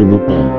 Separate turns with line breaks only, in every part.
Radio Nopal.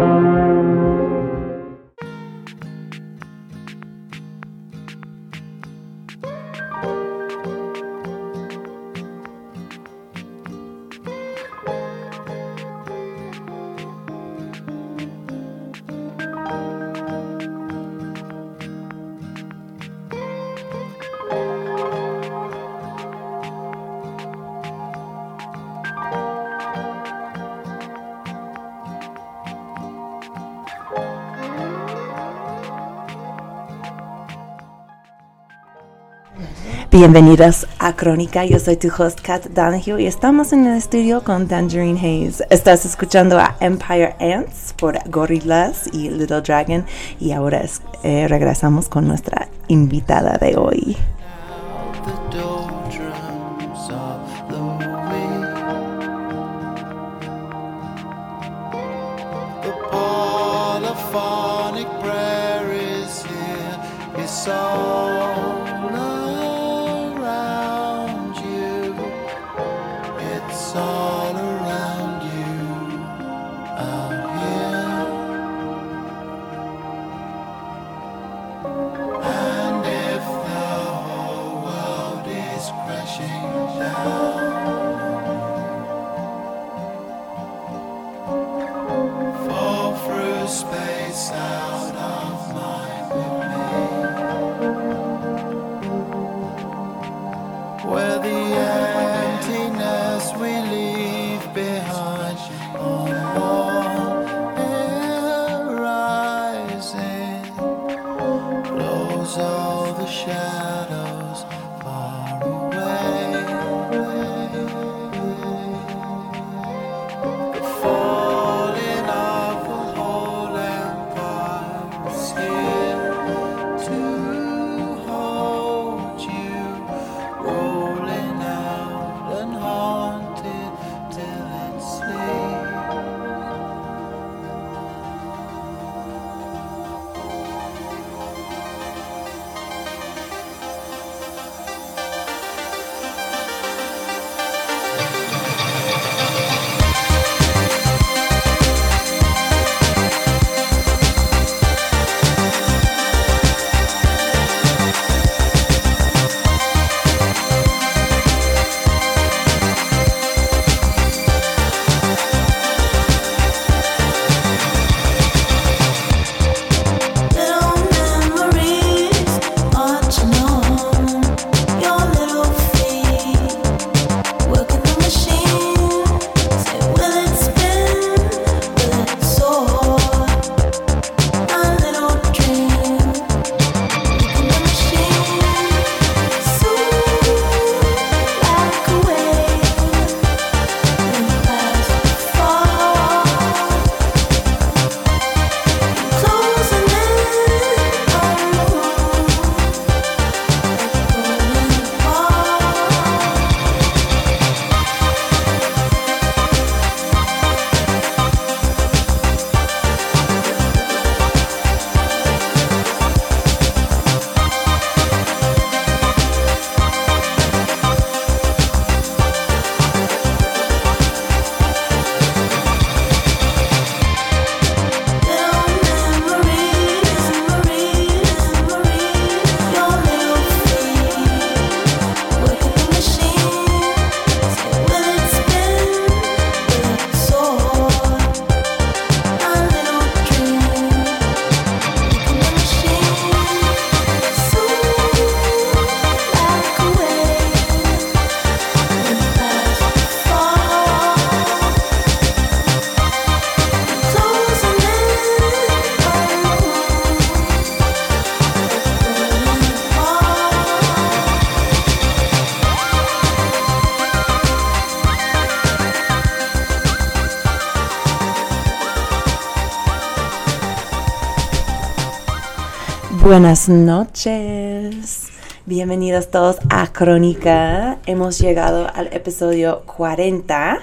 Bienvenidos a Crónica, yo soy tu host Kat Donahue y estamos en el estudio con Tangerine Hayes. Estás escuchando a Empire Ants por Gorillaz y Little Dragon y ahora eh, regresamos con nuestra invitada de hoy. Buenas noches. Bienvenidos todos a Crónica. Hemos llegado al episodio 40.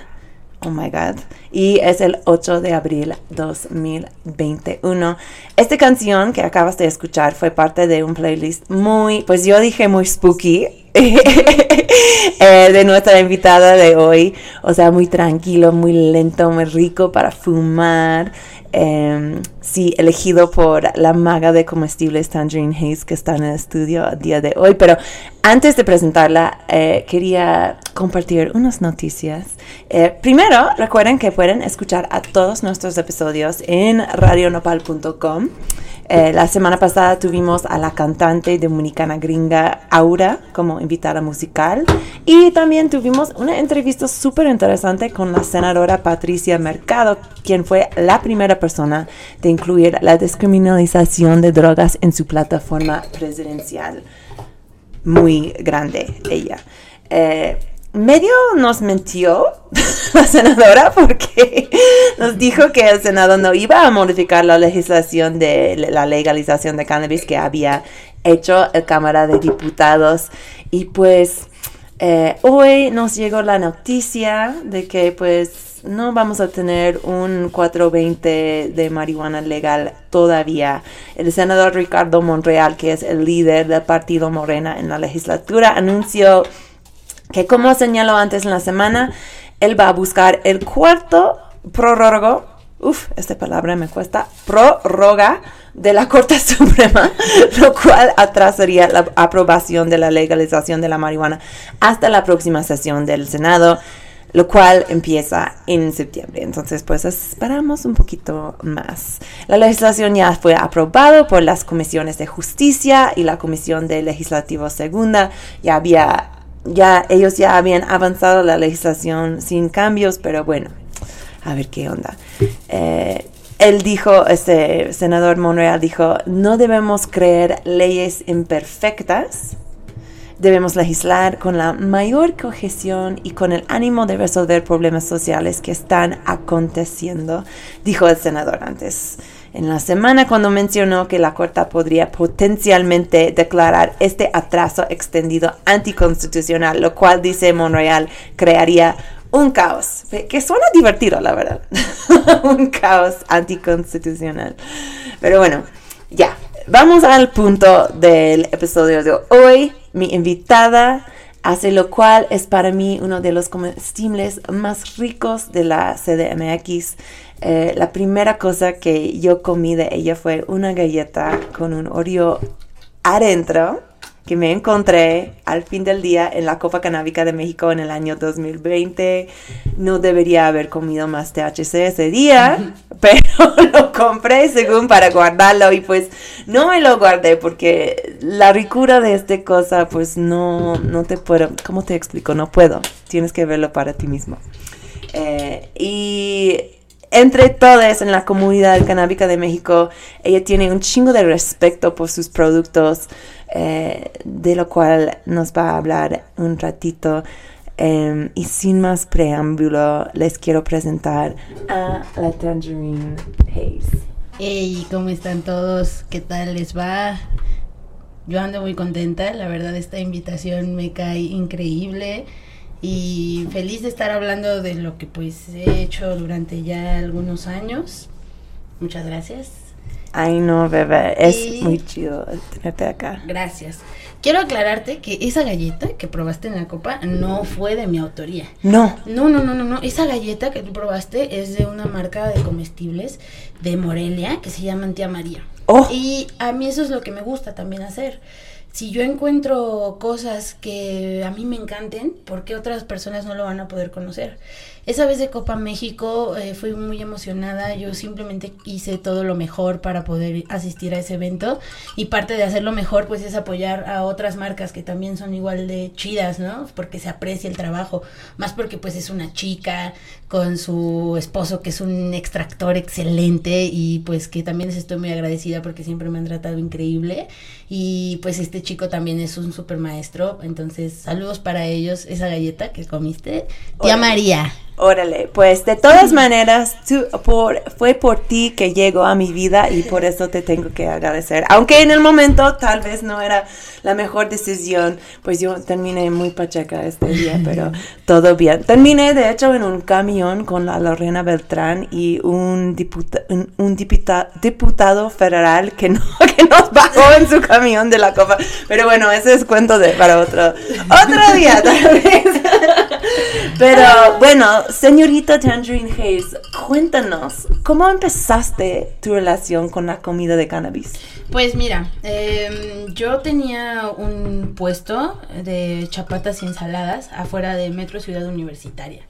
Oh my god. Y es el 8 de abril 2021. Esta canción que acabas de escuchar fue parte de un playlist muy, pues yo dije muy spooky.
eh, de nuestra invitada de hoy. O sea, muy tranquilo, muy lento, muy rico para fumar. Eh, sí, elegido por la maga de comestibles Tangerine Hayes que está en el estudio a día de hoy. Pero antes de presentarla, eh, quería compartir unas noticias. Eh, primero, recuerden que pueden escuchar a todos nuestros episodios en radionopal.com. Eh, la semana pasada tuvimos a la cantante dominicana gringa Aura como invitada musical y también tuvimos una entrevista súper interesante con la senadora Patricia Mercado, quien fue la primera persona de incluir la descriminalización de drogas en su plataforma presidencial. Muy grande ella. Eh, medio nos mintió la senadora porque nos dijo que el Senado no iba a modificar la legislación de la legalización de cannabis que había hecho el Cámara de Diputados y pues eh, hoy nos llegó la noticia de que pues no vamos a tener un 420 de marihuana legal todavía. El senador Ricardo Monreal, que es el líder del partido Morena en la legislatura, anunció que como señaló antes en la semana, él va a buscar el cuarto prórrogo, uff, esta palabra me cuesta, prórroga de la Corte Suprema, lo cual atrasaría la aprobación de la legalización de la marihuana hasta la próxima sesión del Senado, lo cual empieza en septiembre. Entonces, pues esperamos un poquito más. La legislación ya fue aprobada por las comisiones de justicia y la comisión de legislativo segunda. Ya había ya ellos ya habían avanzado la legislación sin cambios, pero bueno, a ver qué onda. Eh, él dijo, este senador Monreal dijo, no debemos creer leyes imperfectas, debemos legislar con la mayor cohesión y con el ánimo de resolver problemas sociales que están aconteciendo, dijo el senador antes en la semana cuando mencionó que la Corte podría potencialmente declarar este atraso extendido anticonstitucional, lo cual, dice Monreal, crearía un caos, que suena divertido, la verdad, un caos anticonstitucional. Pero bueno, ya, vamos al punto del episodio de hoy. Mi invitada hace lo cual es para mí uno de los comestibles más ricos de la CDMX. Eh, la primera cosa que yo comí de ella fue una galleta con un Oreo adentro que me encontré al fin del día en la Copa Canábica de México en el año 2020. No debería haber comido más THC ese día, pero lo compré según para guardarlo y pues no me lo guardé porque la ricura de esta cosa pues no, no te puedo, ¿cómo te explico? No puedo, tienes que verlo para ti mismo. Eh, y entre todas en la comunidad canábica de México, ella tiene un chingo de respeto por sus productos, eh, de lo cual nos va a hablar un ratito. Em, y sin más preámbulo, les quiero presentar a la Tangerine Haze.
Hey, ¿cómo están todos? ¿Qué tal les va? Yo ando muy contenta, la verdad esta invitación me cae increíble y feliz de estar hablando de lo que pues he hecho durante ya algunos años. Muchas gracias.
Ay no, bebé, es muy chido tenerte acá.
Gracias. Quiero aclararte que esa galleta que probaste en la copa no fue de mi autoría.
No.
No, no, no, no, no. Esa galleta que tú probaste es de una marca de comestibles de Morelia que se llama Tía María.
Oh.
Y a mí eso es lo que me gusta también hacer si yo encuentro cosas que a mí me encanten, ¿por qué otras personas no lo van a poder conocer? Esa vez de Copa México eh, fui muy emocionada, yo simplemente hice todo lo mejor para poder asistir a ese evento. Y parte de hacerlo mejor pues es apoyar a otras marcas que también son igual de chidas, ¿no? Porque se aprecia el trabajo, más porque pues es una chica con su esposo que es un extractor excelente y pues que también les estoy muy agradecida porque siempre me han tratado increíble. Y pues este chico también es un super maestro, entonces saludos para ellos, esa galleta que comiste, tía María.
Órale, pues de todas maneras, tú, por, fue por ti que llegó a mi vida y por eso te tengo que agradecer. Aunque en el momento tal vez no era la mejor decisión, pues yo terminé muy pacheca este día, pero todo bien. Terminé de hecho en un camión con la Lorena Beltrán y un, un, diputado federal que, no, que nos bajó en su camión de la copa. Pero bueno, ese es cuento de, para otro, otro día tal vez. Pero bueno, señorita Tangerine Hayes, cuéntanos, ¿cómo empezaste tu relación con la comida de cannabis?
Pues mira, em, yo tenía un puesto de chapatas y ensaladas afuera de Metro Ciudad Universitaria.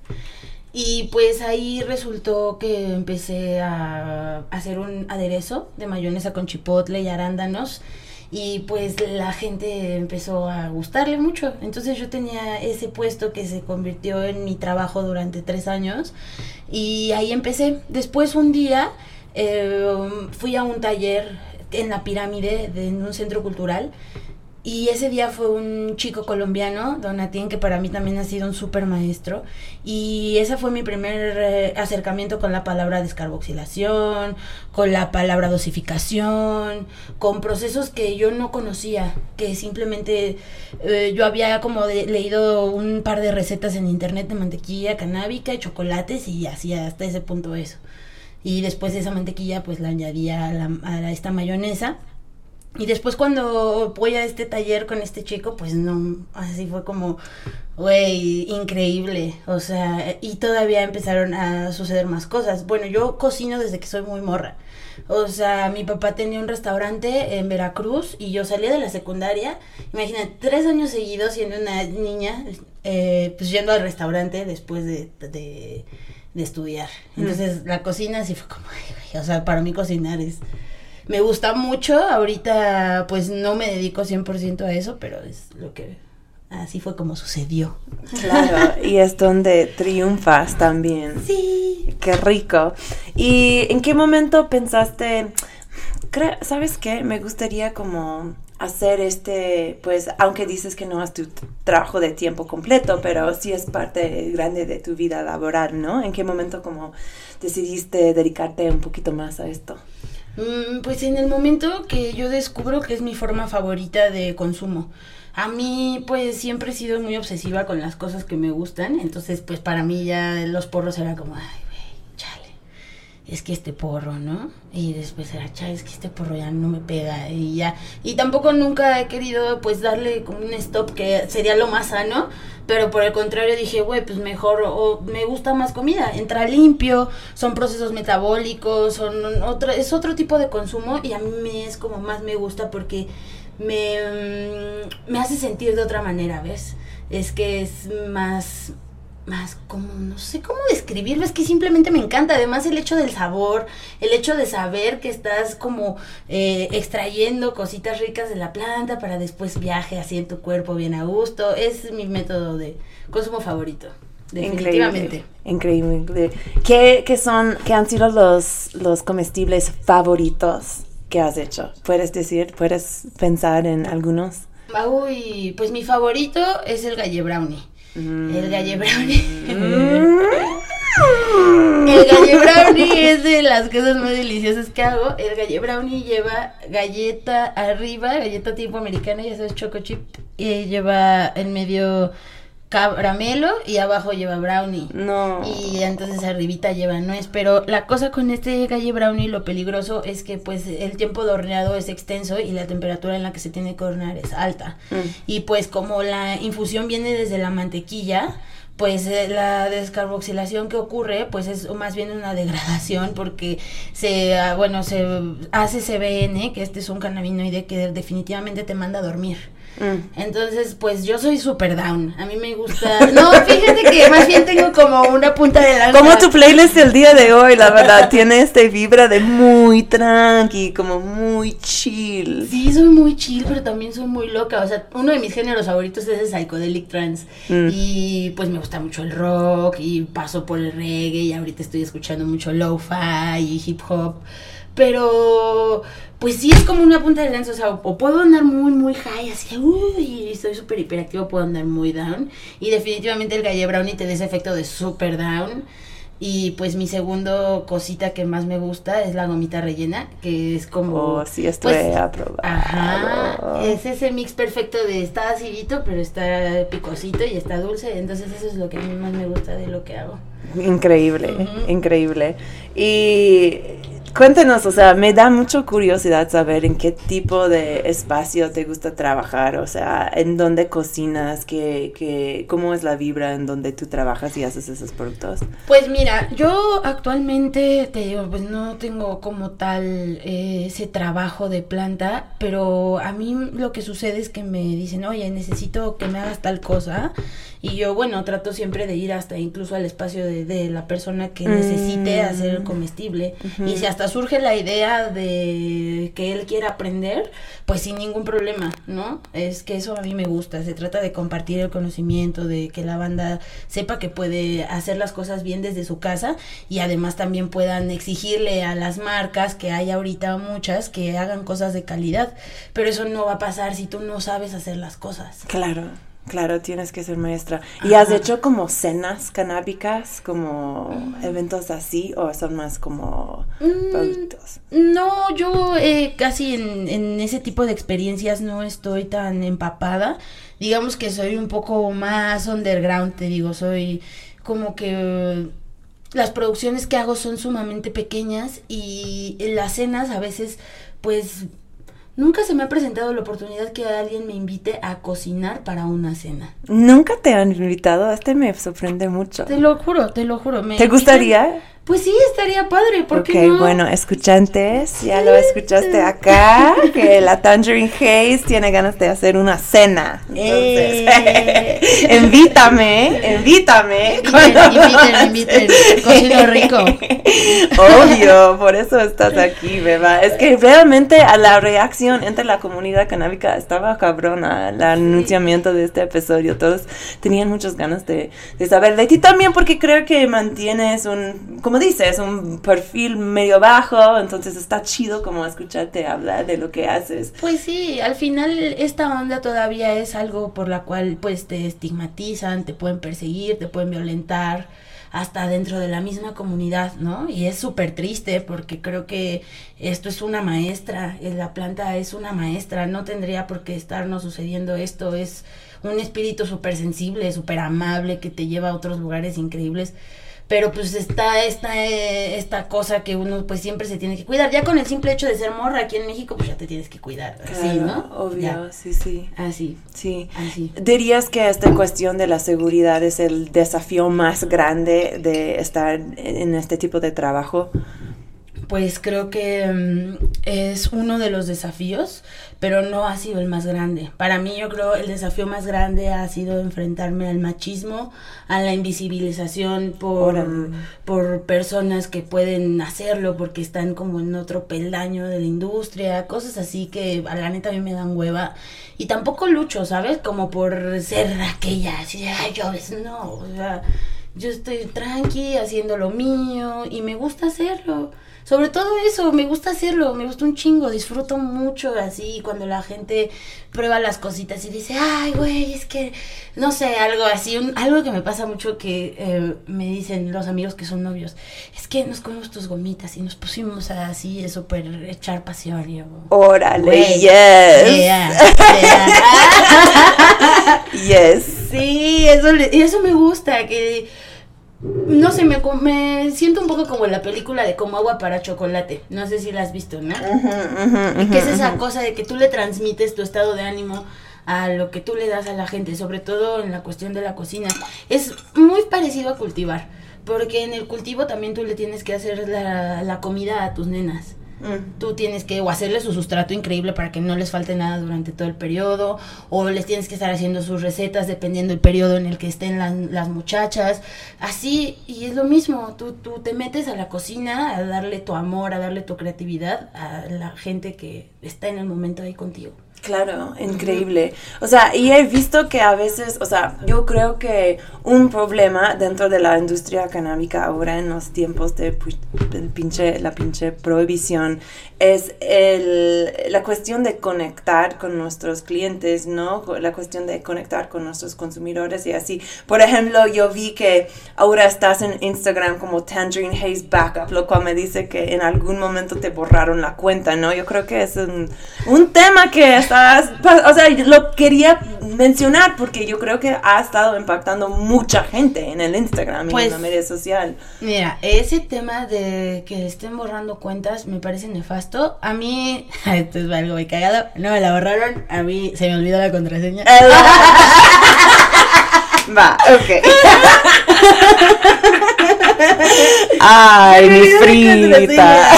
Y pues ahí resultó que empecé a hacer un aderezo de mayonesa con chipotle y arándanos y pues la gente empezó a gustarle mucho. Entonces yo tenía ese puesto que se convirtió en mi trabajo durante tres años y ahí empecé. Después un día eh, fui a un taller en la pirámide de, en un centro cultural y ese día fue un chico colombiano, Donatien, que para mí también ha sido un súper maestro. Y ese fue mi primer eh, acercamiento con la palabra descarboxilación, con la palabra dosificación, con procesos que yo no conocía, que simplemente eh, yo había como leído un par de recetas en internet de mantequilla canábica y chocolates y hacía hasta ese punto eso. Y después esa mantequilla pues la añadía a esta mayonesa y después cuando voy a este taller con este chico, pues no, así fue como, güey, increíble. O sea, y todavía empezaron a suceder más cosas. Bueno, yo cocino desde que soy muy morra. O sea, mi papá tenía un restaurante en Veracruz y yo salía de la secundaria. Imagínate, tres años seguidos siendo una niña, eh, pues yendo al restaurante después de, de, estudiar. Mm. Entonces, la cocina así fue como, ay, o sea, para mí cocinar es me gusta mucho. Ahorita pues no me dedico 100% a eso, pero es lo que así fue como sucedió.
Claro, y es donde triunfas también.
Sí.
Qué rico. ¿Y en qué momento pensaste, sabes qué? Me gustaría como hacer este, pues, aunque dices que no es tu trabajo de tiempo completo, pero sí es parte grande de tu vida laboral, ¿no? ¿En qué momento como decidiste dedicarte un poquito más a esto?
Mm, pues en el momento que yo descubro que es mi forma favorita de consumo. A mí pues siempre he sido muy obsesiva con las cosas que me gustan, entonces pues para mí ya los porros era como, es que este porro, ¿no? Y después era, chale, es que este porro ya no me pega y ya. Y tampoco nunca he querido pues darle como un stop que sería lo más sano, pero por el contrario dije, güey, pues mejor, o me gusta más comida, entra limpio, son procesos metabólicos, son otro, es otro tipo de consumo y a mí me es como más me gusta porque me, mm, me hace sentir de otra manera, ¿ves? Es que es más, más como, no sé cómo describirlo, es que simplemente me encanta, además el hecho del sabor, el hecho de saber que estás como eh, extrayendo cositas ricas de la planta para después viaje así en tu cuerpo bien a gusto, es mi método de consumo favorito. Definitivamente.
Increíble. increíble. ¿Qué, qué son, qué han sido los, los comestibles favoritos que has hecho? ¿Puedes decir, puedes pensar en algunos?
Uy, pues mi favorito es el galle brownie. El galle brownie. el galle brownie es de las cosas más deliciosas que hago. El galle brownie lleva galleta arriba, galleta tipo americana, ya sabes, choco chip. Y lleva en medio caramelo y abajo lleva brownie.
No.
Y entonces arribita lleva nuez. Pero la cosa con este galle brownie, lo peligroso es que pues el tiempo de horneado es extenso y la temperatura en la que se tiene que hornear es alta. Mm. Y pues como la infusión viene desde la mantequilla, pues eh, la descarboxilación que ocurre pues es más bien una degradación porque se ah, bueno se hace CBN que este es un cannabinoide que definitivamente te manda a dormir Mm. Entonces, pues yo soy super down. A mí me gusta. No, fíjate que más bien tengo como una punta de lanza.
Como tu playlist el día de hoy, la verdad. tiene este vibra de muy tranqui, como muy chill.
Sí, soy muy chill, pero también soy muy loca. O sea, uno de mis géneros favoritos es el psychedelic trance. Mm. Y pues me gusta mucho el rock y paso por el reggae. Y ahorita estoy escuchando mucho lo-fi y hip hop. pero pues sí es como una punta de lanza, o sea, o puedo andar muy, muy high, así, uy, soy súper hiperactivo, puedo andar muy down, y definitivamente el Galle Brownie te da ese efecto de super down, y pues mi segundo cosita que más me gusta es la gomita rellena, que es como...
Oh, sí, estoy
pues,
aprobado.
Ajá, es ese mix perfecto de está acidito, pero está picosito y está dulce, entonces eso es lo que a mí más me gusta de lo que hago.
Increíble, increíble. Y cuéntenos, o sea, me da mucha curiosidad saber en qué tipo de espacio te gusta trabajar, o sea, en dónde cocinas, qué, qué, cómo es la vibra en donde tú trabajas y haces esos productos.
Pues mira, yo actualmente te digo, pues no tengo como tal eh, ese trabajo de planta, pero a mí lo que sucede es que me dicen, oye, necesito que me hagas tal cosa. Y yo, bueno, trato siempre de ir hasta incluso al espacio de, de la persona que necesite
Mm.
hacer el comestible. Y si hasta surge la idea de que él quiera aprender, pues sin ningún problema, ¿no? Es que eso a mí me gusta. Se trata de compartir el conocimiento, de que la banda sepa que puede hacer las cosas bien desde su casa y además también puedan exigirle a las marcas, que hay ahorita muchas, que hagan cosas de calidad. Pero eso no va a pasar si tú no sabes hacer las cosas.
Claro, claro, tienes que ser maestra. ¿Y has hecho como cenas canábicas, como eventos así, o son más como
Mm,
productos?
No, yo eh, casi en, en ese tipo de experiencias no estoy tan empapada. Digamos que soy un poco más underground, te digo, soy como que eh, las producciones que hago son sumamente pequeñas y las cenas a veces pues nunca se me ha presentado la oportunidad que alguien me invite a cocinar para una cena.
Nunca te han invitado, este me sorprende mucho.
Te lo juro, te lo juro. me
¿Te
invitan-
gustaría?
Pues sí, estaría padre, ¿por
Ok,
qué no?
bueno, escuchantes, ya lo escuchaste acá, que la Tangerine Haze tiene ganas de hacer una cena. Entonces,
Eh.
invítame, invítame.
Inviten, inviten, inviten, cocino rico.
Obvio, por eso estás aquí, beba. Es que realmente a la reacción entre la comunidad canábica estaba cabrona, el anunciamiento de este episodio. Todos tenían muchas ganas de, de saber de ti también porque creo que mantienes un, como dices, un perfil medio bajo, entonces está chido como escucharte hablar de lo que haces.
Pues sí, al final esta onda todavía es algo por la cual pues te estigmatizan, te pueden perseguir, te pueden violentar hasta dentro de la misma comunidad, ¿no? Y es súper triste porque creo que esto es una maestra, eh, la planta es una maestra, no tendría por qué estarnos sucediendo esto, es un espíritu súper sensible, súper amable que te lleva a otros lugares increíbles. Pero pues está esta, eh, esta cosa que uno pues siempre se tiene que cuidar. Ya con el simple hecho de ser morra aquí en México, pues ya te tienes que cuidar. Así,
Claro,
¿no?
Obvio,
Ya,
sí, sí,
así,
sí.
así.
¿Dirías que esta cuestión de la seguridad es el desafío más grande de estar en este tipo de trabajo?
Pues creo que mm, es uno de los desafíos, pero no ha sido el más grande. Para mí yo creo el desafío más grande ha sido enfrentarme al machismo, a la invisibilización por, por personas que pueden hacerlo porque están como en otro peldaño de la industria, cosas así que a la neta a mí me dan hueva. Y tampoco lucho, ¿sabes? Como por ser aquella, así de, ay, yo no, o sea, yo estoy tranqui haciendo lo mío y me gusta hacerlo. Sobre todo eso, me gusta hacerlo, me gusta un chingo, disfruto mucho así cuando la gente prueba las cositas y dice, ay, güey, es que, no sé, algo así, un- algo que me pasa mucho que eh, me dicen los amigos que son novios, es que nos comimos tus gomitas y nos pusimos así a súper echar pasión. Y yo,
Órale,
Güey,
yes.
yeah, yeah.
Yes.
Sí, eso, le- eso me gusta, que no sé, me, me siento un poco como en la película de como agua para chocolate. No sé si la has visto, ¿no?
Ujú, ujú,
Y que es esa cosa de que tú le transmites tu estado de ánimo a lo que tú le das a la gente, sobre todo en la cuestión de la cocina. Es muy parecido a cultivar, porque en el cultivo también tú le tienes que hacer la, la comida a tus nenas. Tú tienes que o hacerles su sustrato increíble para que no les falte nada durante todo el periodo, o les tienes que estar haciendo sus recetas dependiendo del periodo en el que estén las, las muchachas. Así, y es lo mismo, tú, tú te metes a la cocina a darle tu amor, a darle tu creatividad a la gente que está en el momento ahí contigo.
Claro, increíble. O sea, y he visto que a veces, o sea, yo creo que un problema dentro de la industria canábica ahora en los tiempos de pinche, la pinche prohibición es el, la cuestión de conectar con nuestros clientes, ¿no? La cuestión de conectar con nuestros consumidores y así. Por ejemplo, yo vi que ahora estás en Instagram como Tangerine Haze Backup, lo cual me dice que en algún momento te borraron la cuenta, ¿no? Yo creo que es un, un tema que estás, o sea, lo quería mencionar porque yo creo que ha estado impactando mucha gente en el Instagram y en pues, la media social.
Mira, ese tema de que estén borrando cuentas me parece nefasto. A mí, esto es algo muy cagado, no me la borraron, a mí se me olvidó la contraseña.
Va, ok. Ay, mi frita.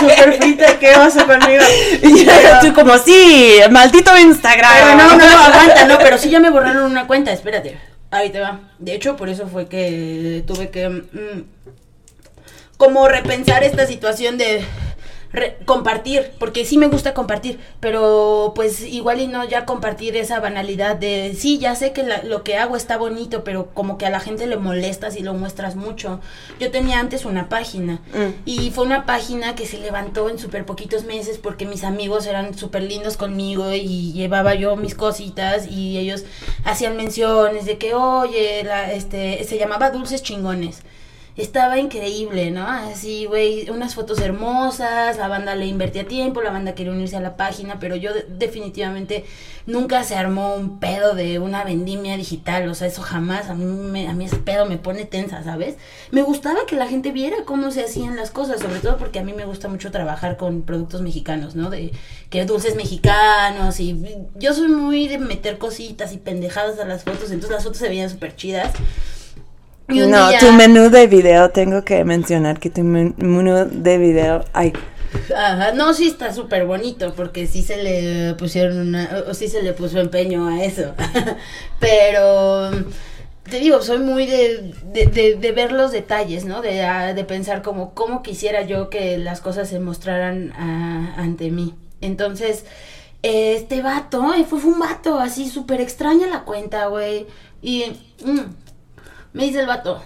Super frita, ¿qué vas conmigo?
Y pero, tú como, sí, maldito Instagram.
Pero no, no, aguanta, no, pero sí ya me borraron una cuenta, espérate. Ahí te va. De hecho, por eso fue que tuve que... Mm, como repensar esta situación de compartir, porque sí me gusta compartir, pero pues igual y no ya compartir esa banalidad de, sí, ya sé que lo que hago está bonito, pero como que a la gente le molesta si lo muestras mucho. Yo tenía antes una página mm. y fue una página que se levantó en súper poquitos meses porque mis amigos eran súper lindos conmigo y llevaba yo mis cositas y ellos hacían menciones de que, oye, la, este, se llamaba Dulces Chingones estaba increíble, ¿no? Así, güey, unas fotos hermosas, la banda le invertía tiempo, la banda quería unirse a la página, pero yo definitivamente nunca se armó un pedo de una vendimia digital, o sea, eso jamás, a mí, me, a mí ese pedo me pone tensa, ¿sabes? Me gustaba que la gente viera cómo se hacían las cosas, sobre todo porque a mí me gusta mucho trabajar con productos mexicanos, ¿no? De que dulces mexicanos y yo soy muy de meter cositas y pendejadas a las fotos, entonces las fotos se veían súper chidas.
No, tu menú de video, tengo que mencionar que tu menú de video, ay.
Ajá, no, sí está súper bonito porque sí se le pusieron una, o sí se le puso empeño a eso. Pero te digo, soy muy de, de, ver los detalles, ¿no? De, ah, de pensar como cómo quisiera yo que las cosas se mostraran ah, ante mí. Entonces, este vato, eh, fue, fue un vato así súper extraña la cuenta, güey. Y... Mm, me dice el vato,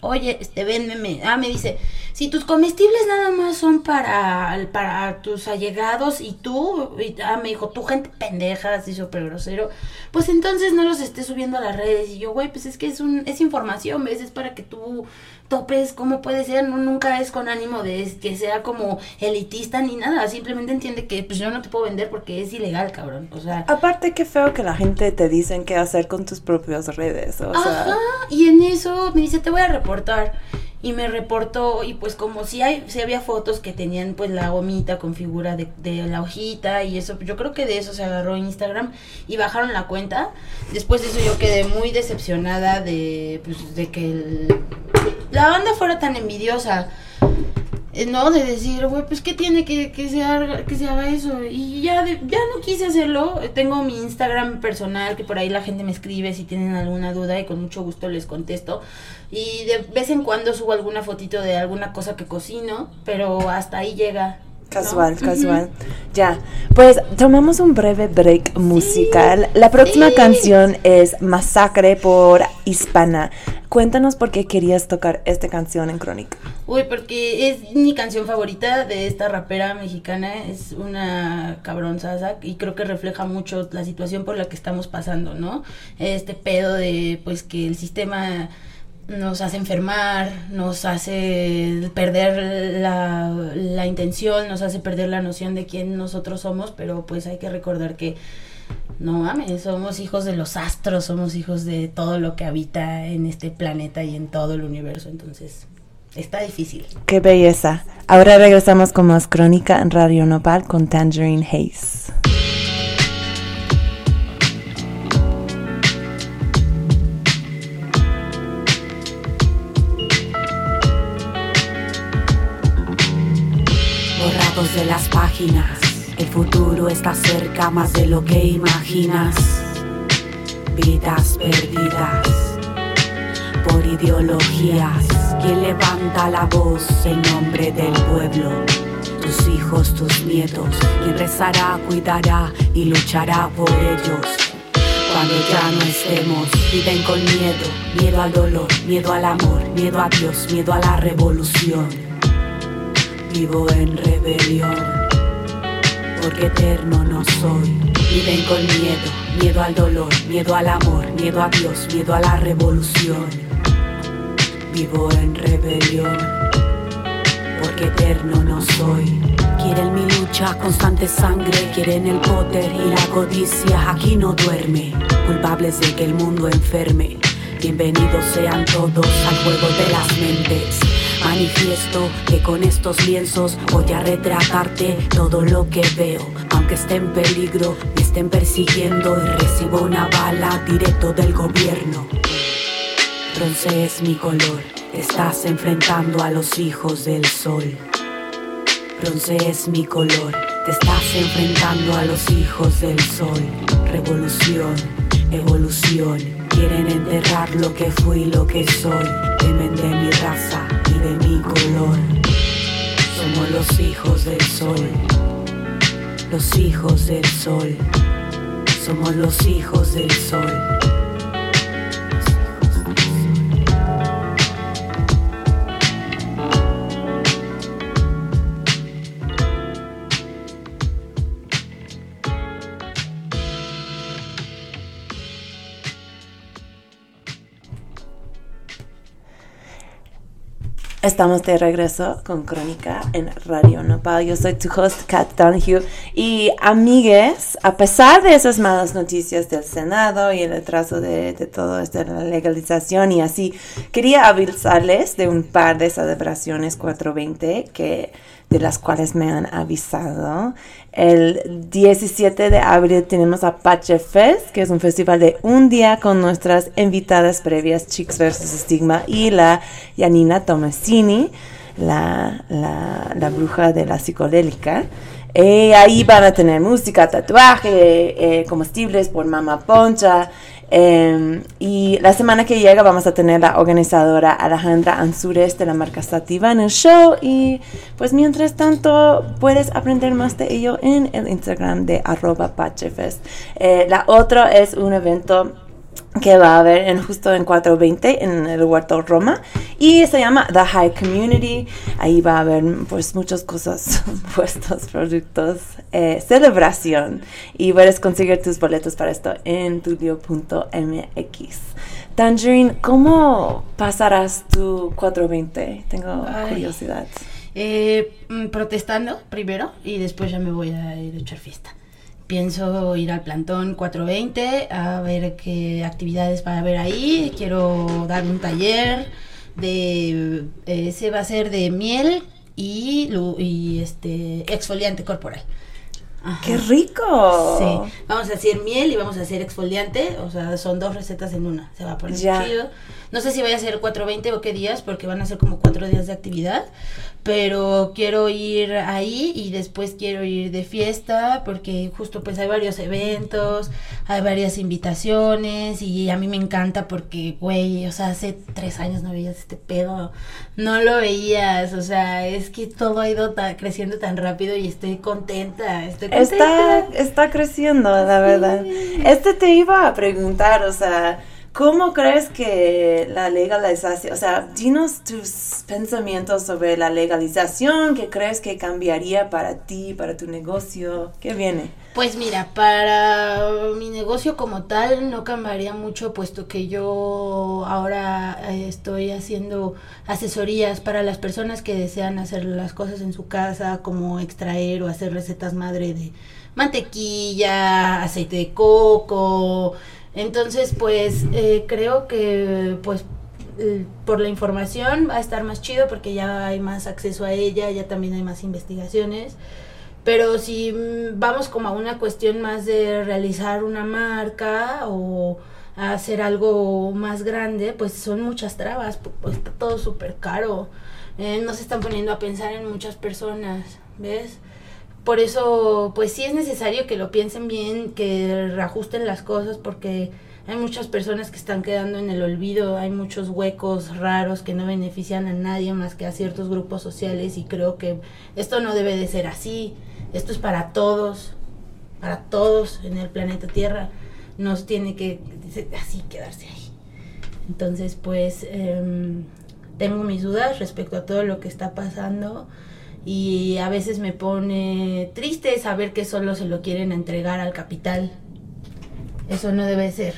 oye, este, véndeme. Ah, me dice, si tus comestibles nada más son para, para tus allegados y tú, ah, me dijo, tu gente pendeja, así súper grosero, pues entonces no los estés subiendo a las redes. Y yo, güey, pues es que es, un, es información, ¿ves? Es para que tú topes cómo puede ser, no, nunca es con ánimo de que sea como elitista ni nada, simplemente entiende que pues yo no te puedo vender porque es ilegal, cabrón, o sea...
Aparte qué feo que la gente te dicen qué hacer con tus propias redes, o
Ajá, y en eso me dice, te voy a reportar y me reportó y pues como si hay si había fotos que tenían pues la gomita con figura de, de, la hojita y eso yo creo que de eso se agarró Instagram y bajaron la cuenta. Después de eso yo quedé muy decepcionada de pues de que la banda fuera tan envidiosa no de decir güey pues qué tiene que, que se haga que se haga eso y ya ya no quise hacerlo. Tengo mi Instagram personal que por ahí la gente me escribe si tienen alguna duda y con mucho gusto les contesto. Y de vez en cuando subo alguna fotito de alguna cosa que cocino, pero hasta ahí llega.
Casual, casual. Ya, pues tomamos un breve break musical. La próxima canción es Masacre por Hispana. Cuéntanos por qué querías tocar esta canción en Crónica.
Uy, porque es mi canción favorita de esta rapera mexicana. Es una cabronzaza y creo que refleja mucho la situación por la que estamos pasando, ¿no? Este pedo de, pues, que el sistema nos hace enfermar, nos hace perder la, la, intención, nos hace perder la noción de quién nosotros somos, pero pues hay que recordar que no mames, somos hijos de los astros, somos hijos de todo lo que habita en este planeta y en todo el universo, entonces está difícil.
Qué belleza. Ahora regresamos con más crónica en Radio Nopal con Tangerine Hayes.
El futuro está cerca más de lo que imaginas. Vidas perdidas por ideologías. Quien levanta la voz en nombre del pueblo tus hijos, tus nietos. Quien rezará, cuidará y luchará por ellos. Cuando ya no estemos, viven con miedo, miedo al dolor, miedo al amor, miedo a Dios, miedo a la revolución. Vivo en rebelión, porque eterno no soy. Viven con miedo, miedo al dolor, miedo al amor, miedo a Dios, miedo a la revolución. Vivo en rebelión, porque eterno no soy. Quieren mi lucha, constante sangre, quieren el poder y la codicia, aquí no duerme, culpables de que el mundo enferme. Bienvenidos sean todos al juego de las mentes. Manifiesto que con estos lienzos voy a retratarte todo lo que veo. Aunque esté en peligro, me estén persiguiendo y recibo una bala directo del gobierno. Bronce es mi color, estás enfrentando a los hijos del sol. Bronce es mi color, te estás enfrentando a los hijos del sol. Revolución, evolución, quieren enterrar lo que fui, lo que soy. Temen de mi raza y de mi color. Somos los hijos del sol, los hijos del sol. Somos los hijos del sol.
Estamos de regreso con Crónica en Radio Nopal. Yo soy tu host, Kat Donahue. Y amigues, a pesar de esas malas noticias del Senado y el retraso de, de todo esto, de la legalización y así, quería avisarles de un par de celebraciones 420 que de las cuales me han avisado. El 17 de abril tenemos Apache Fest, que es un festival de un día con nuestras invitadas previas, Chicks vs. Stigma y la Yanina Tomasini, la, la, la bruja de la psicodélica. Eh, ahí van a tener música, tatuaje, eh, comestibles por Mama Poncha. Eh, y la semana que llega vamos a tener la organizadora Alejandra Ansures de la marca Sativa en el show. Y pues mientras tanto puedes aprender más de ello en el Instagram de arroba Pachefest. Eh, la otra es un evento que va a haber en, justo en 420 en el Huerto Roma y se llama The High Community. Ahí va a haber pues muchas cosas, puestos, productos, eh, celebración y puedes conseguir tus boletos para esto en tulio.mx. Tangerine, ¿cómo pasarás tu 420? Tengo
Ay.
curiosidad.
Eh, mm, protestando primero y después ya me voy a ir a echar fiesta. Pienso ir al plantón 420 a ver qué actividades va a haber ahí. Quiero dar un taller de eh, ese va a ser de miel y, este exfoliante corporal. Ajá.
¡Qué rico!
Sí, vamos a hacer miel y vamos a hacer exfoliante, o sea, son dos recetas en una, se va a poner
Ya.
chido. No sé si vaya a ser 4.20 o qué días, porque van a ser como cuatro días de actividad, pero quiero ir ahí y después quiero ir de fiesta, porque justo pues hay varios eventos, hay varias invitaciones y a mí me encanta porque, güey, o sea, hace tres años no veías este pedo, no lo veías, o sea, es que todo ha ido ta- creciendo tan rápido y estoy contenta, estoy contenta.
Está, está creciendo, la verdad. Este te iba a preguntar, o sea, ¿cómo crees que la legalización, o sea, dinos tus pensamientos sobre la legalización, qué crees que cambiaría para ti, para tu negocio, qué viene?
Pues mira, para mi negocio como tal no cambiaría mucho puesto que yo ahora eh, estoy haciendo asesorías para las personas que desean hacer las cosas en su casa, como extraer o hacer recetas madre de mantequilla, aceite de coco. Entonces, pues eh, creo que pues eh, por la información va a estar más chido porque ya hay más acceso a ella, ya también hay más investigaciones. Pero si mm, vamos como a una cuestión más de realizar una marca o hacer algo más grande, pues son muchas trabas, pu- pues está todo súper caro. Eh, no se están poniendo a pensar en muchas personas, ¿ves? Por eso, pues sí es necesario que lo piensen bien, que reajusten las cosas, porque hay muchas personas que están quedando en el olvido, hay muchos huecos raros que no benefician a nadie más que a ciertos grupos sociales y creo que esto no debe de ser así, esto es para todos, para todos en el planeta Tierra, no tiene que así quedarse ahí. Entonces, pues em, tengo mis dudas respecto a todo lo que está pasando y a veces me pone triste saber que solo se lo quieren entregar al capital. Eso no debe ser.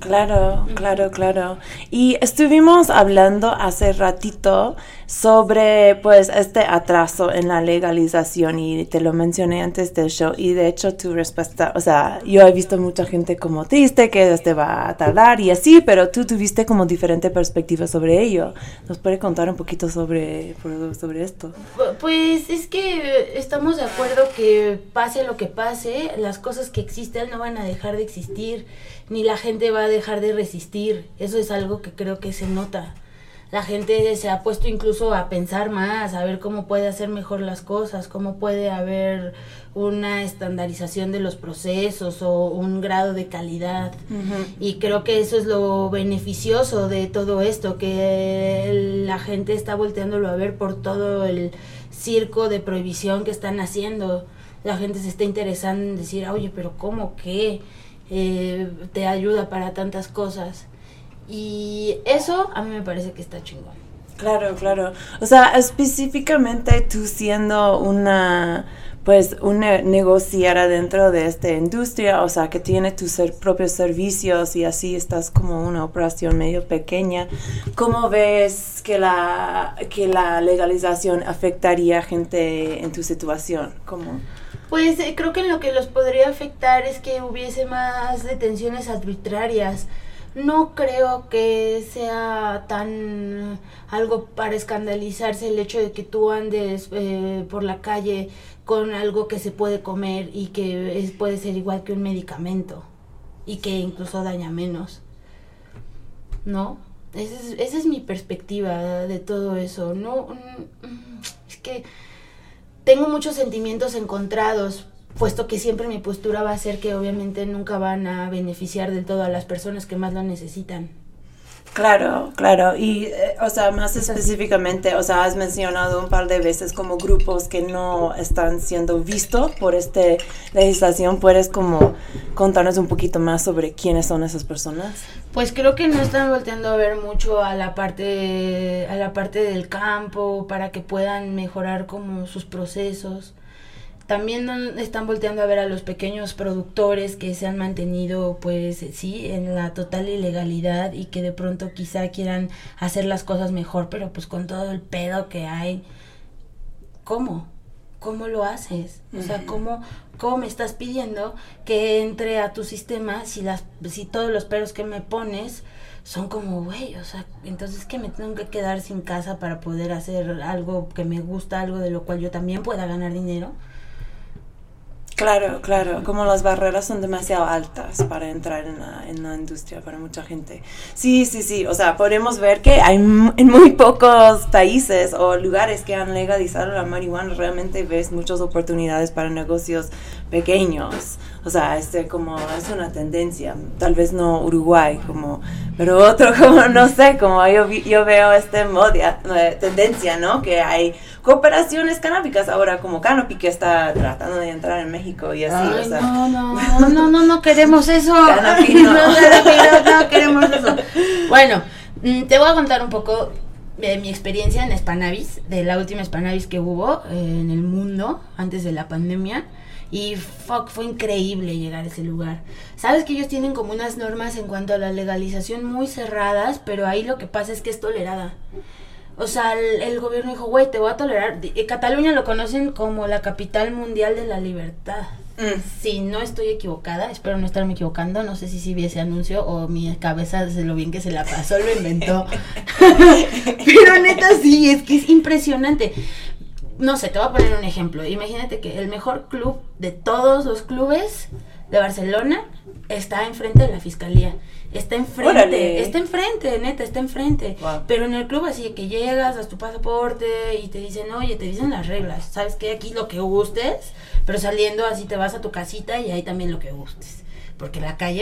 Claro, claro, claro. Y estuvimos hablando hace ratito sobre pues este atraso en la legalización y te lo mencioné antes del show y de hecho tu respuesta, o sea, yo he visto mucha gente como triste que este va a tardar y así, pero tú tuviste como diferente perspectiva sobre ello. ¿Nos puede contar un poquito sobre, sobre esto?
Pues es que estamos de acuerdo que pase lo que pase, las cosas que existen no van a dejar de existir ni la gente va a dejar de resistir. Eso es algo que creo que se nota. La gente se ha puesto incluso a pensar más, a ver cómo puede hacer mejor las cosas, cómo puede haber una estandarización de los procesos o un grado de calidad. Y creo que eso es lo beneficioso de todo esto, que la gente está volteándolo a ver por todo el circo de prohibición que están haciendo. La gente se está interesando en decir, oye, pero ¿cómo qué? Eh, te ayuda para tantas cosas. Y eso a mí me parece que está chingón.
Claro, claro. O sea, específicamente tú siendo una, pues, una negociara dentro de esta industria, o sea, que tiene tus propios servicios y así estás como una operación medio pequeña, ¿cómo ves que la, que la legalización afectaría a gente en tu situación? ¿Cómo?
Pues eh, creo que en lo que los podría afectar es que hubiese más detenciones arbitrarias. No creo que sea tan algo para escandalizarse el hecho de que tú andes eh, por la calle con algo que se puede comer y que es, puede ser igual que un medicamento y que incluso daña menos. ¿No? Esa es, esa es mi perspectiva de todo eso. No, mm, es que tengo muchos sentimientos encontrados, puesto que siempre mi postura va a ser que obviamente nunca van a beneficiar del todo a las personas que más lo necesitan.
Claro, claro. Y, eh, o sea, más específicamente, o sea, has mencionado un par de veces como grupos que no están siendo vistos por esta legislación. ¿Puedes como contarnos un poquito más sobre quiénes son esas personas?
Pues creo que no están volteando a ver mucho a la parte, a la parte del campo para que puedan mejorar como sus procesos. También están volteando a ver a los pequeños productores que se han mantenido, pues sí, en la total ilegalidad y que de pronto quizá quieran hacer las cosas mejor, pero pues con todo el pedo que hay, ¿cómo? ¿Cómo lo haces? O sea, ¿cómo, ¿cómo me estás pidiendo que entre a tu sistema si, las, si todos los pedos que me pones son como, güey, o sea, entonces que me tengo que quedar sin casa para poder hacer algo que me gusta, algo de lo cual yo también pueda ganar dinero?
Claro, claro, como las barreras son demasiado altas para entrar en la, en la, industria para mucha gente. Sí, sí, sí, o sea, podemos ver que hay en muy pocos países o lugares que han legalizado la marihuana, realmente ves muchas oportunidades para negocios pequeños. O sea, este como es una tendencia, tal vez no Uruguay, como, pero otro como, no sé, como yo, yo veo este modia, eh, tendencia, ¿no? Que hay cooperaciones canábicas ahora como Canopy que está tratando de entrar en México y así,
o sea. No, no, no, no, no queremos eso.
Canopy no.
no, no, no queremos eso. Bueno, mm, te voy a contar un poco de mi experiencia en Spanavis, de la última Spanavis que hubo eh, en el mundo antes de la pandemia. Y fuck, fue increíble llegar a ese lugar. Sabes que ellos tienen como unas normas en cuanto a la legalización muy cerradas, pero ahí lo que pasa es que es tolerada. O sea, el, gobierno dijo, güey, te voy a tolerar. Eh, Cataluña lo conocen como la capital mundial de la libertad. Mm. Si no estoy equivocada, espero no estarme equivocando, no sé si sí vi ese anuncio o mi cabeza de lo bien que se la pasó lo inventó. Pero neta sí, es que es impresionante. No sé, te voy a poner un ejemplo. Imagínate que el mejor club de todos los clubes de Barcelona está enfrente de la fiscalía. Está enfrente,
Órale.
está enfrente, neta, está enfrente.
Wow.
Pero en el club así que llegas, das tu pasaporte y te dicen, oye, te dicen las reglas. ¿Sabes qué? Aquí lo que gustes, pero saliendo así te vas a tu casita y ahí también lo que gustes. Porque la calle